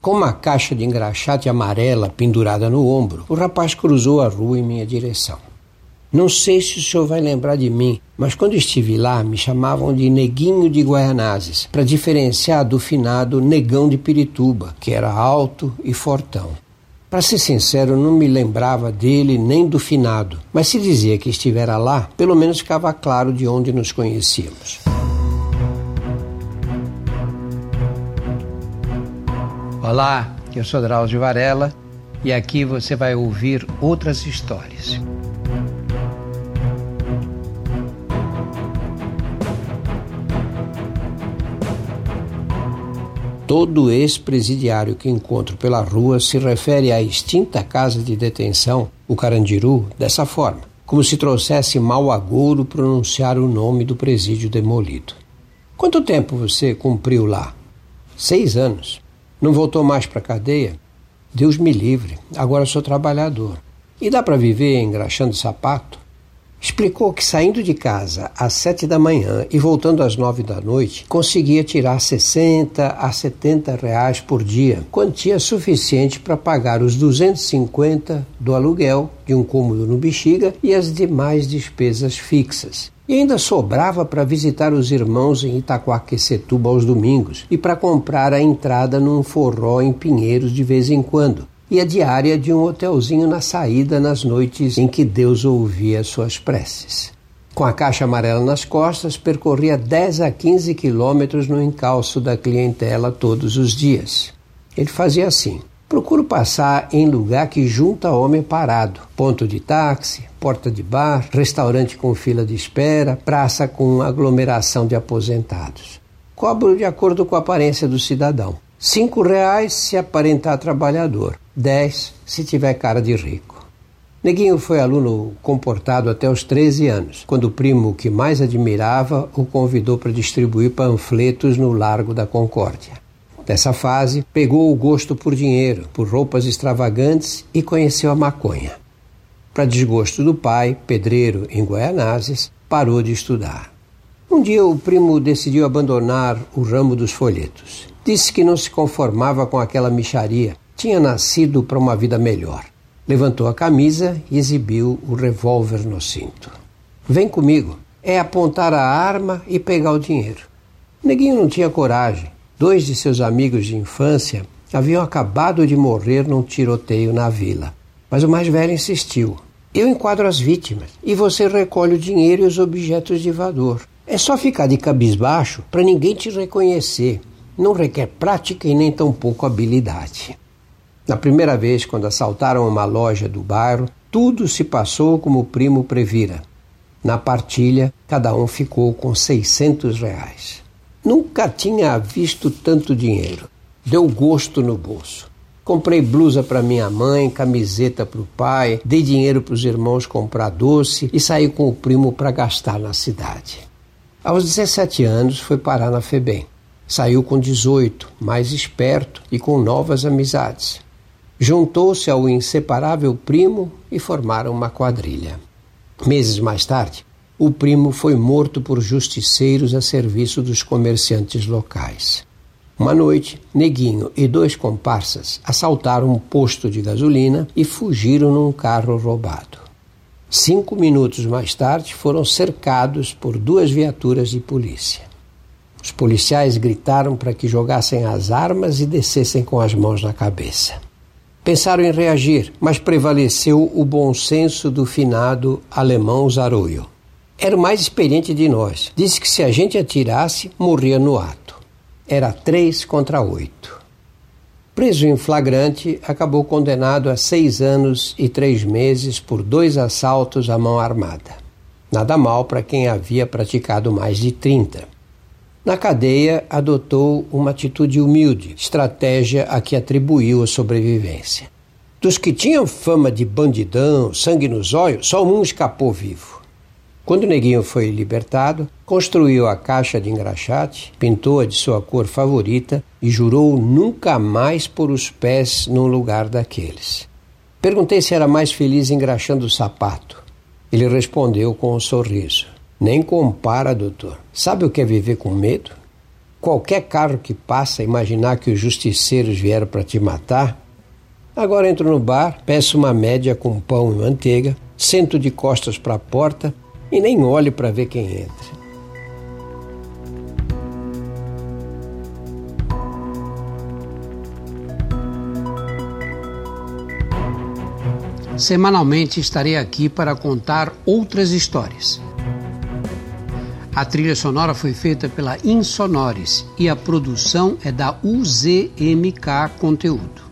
Com uma caixa de engraxate amarela pendurada no ombro, o rapaz cruzou a rua em minha direção. Não sei se o senhor vai lembrar de mim, mas quando estive lá me chamavam de Neguinho de Guaianazes, para diferenciar do finado Negão de Pirituba, que era alto e fortão. Para ser sincero, não me lembrava dele nem do finado, mas se dizia que estivera lá, pelo menos ficava claro de onde nos conhecíamos. Olá, eu sou Drauzio Varela e aqui você vai ouvir outras histórias. Todo ex-presidiário que encontro pela rua se refere à extinta casa de detenção, o Carandiru, dessa forma, como se trouxesse mau agouro pronunciar o nome do presídio demolido. Quanto tempo você cumpriu lá? Seis anos. Não voltou mais para a cadeia? Deus me livre, agora sou trabalhador. E dá para viver engraxando sapato? Explicou que saindo de casa às sete da manhã e voltando às nove da noite, conseguia tirar 60 a 70 reais por dia, quantia suficiente para pagar os 250 do aluguel de um cômodo no Bexiga e as demais despesas fixas. E ainda sobrava para visitar os irmãos em Itacoaquecetuba aos domingos e para comprar a entrada num forró em Pinheiros de vez em quando e a diária de um hotelzinho na saída nas noites em que Deus ouvia suas preces. Com a caixa amarela nas costas, percorria 10 a 15 quilômetros no encalço da clientela todos os dias. Ele fazia assim: Procuro passar em lugar que junta homem parado. Ponto de táxi, porta de bar, restaurante com fila de espera, praça com aglomeração de aposentados. Cobro de acordo com a aparência do cidadão. Cinco reais se aparentar trabalhador. Dez se tiver cara de rico. Neguinho foi aluno comportado até os 13 anos, quando o primo que mais admirava o convidou para distribuir panfletos no Largo da Concórdia. Nessa fase, pegou o gosto por dinheiro, por roupas extravagantes e conheceu a maconha. Para desgosto do pai, pedreiro em Guaianazes, parou de estudar. Um dia o primo decidiu abandonar o ramo dos folhetos. Disse que não se conformava com aquela micharia, tinha nascido para uma vida melhor. Levantou a camisa e exibiu o revólver no cinto. Vem comigo. É apontar a arma e pegar o dinheiro. Neguinho não tinha coragem. Dois de seus amigos de infância haviam acabado de morrer num tiroteio na vila. Mas o mais velho insistiu. Eu enquadro as vítimas e você recolhe o dinheiro e os objetos de valor. É só ficar de cabisbaixo para ninguém te reconhecer. Não requer prática e nem tampouco habilidade. Na primeira vez, quando assaltaram uma loja do bairro, tudo se passou como o primo previra. Na partilha, cada um ficou com 600 reais. Nunca tinha visto tanto dinheiro. Deu gosto no bolso. Comprei blusa para minha mãe, camiseta para o pai, dei dinheiro para os irmãos comprar doce e saí com o primo para gastar na cidade. Aos 17 anos foi parar na FEBEM. Saiu com 18, mais esperto e com novas amizades. Juntou-se ao inseparável primo e formaram uma quadrilha. Meses mais tarde, o primo foi morto por justiceiros a serviço dos comerciantes locais. Uma noite, Neguinho e dois comparsas assaltaram um posto de gasolina e fugiram num carro roubado. Cinco minutos mais tarde, foram cercados por duas viaturas de polícia. Os policiais gritaram para que jogassem as armas e descessem com as mãos na cabeça. Pensaram em reagir, mas prevaleceu o bom senso do finado alemão Zaroio. Era o mais experiente de nós. Disse que se a gente atirasse, morria no ato. Era três contra oito. Preso em flagrante, acabou condenado a seis anos e três meses por dois assaltos à mão armada. Nada mal para quem havia praticado mais de trinta. Na cadeia, adotou uma atitude humilde, estratégia a que atribuiu a sobrevivência. Dos que tinham fama de bandidão, sangue nos olhos, só um escapou vivo. Quando Neguinho foi libertado, construiu a caixa de engraxate, pintou-a de sua cor favorita e jurou nunca mais pôr os pés num lugar daqueles. Perguntei se era mais feliz engraxando o sapato. Ele respondeu com um sorriso: Nem compara, doutor. Sabe o que é viver com medo? qualquer carro que passa imaginar que os justiceiros vieram para te matar? Agora entro no bar, peço uma média com pão e manteiga, sento de costas para a porta e nem olho para ver quem entra. Semanalmente estarei aqui para contar outras histórias. A trilha sonora foi feita pela Insonores e a produção é da UZMK Conteúdo.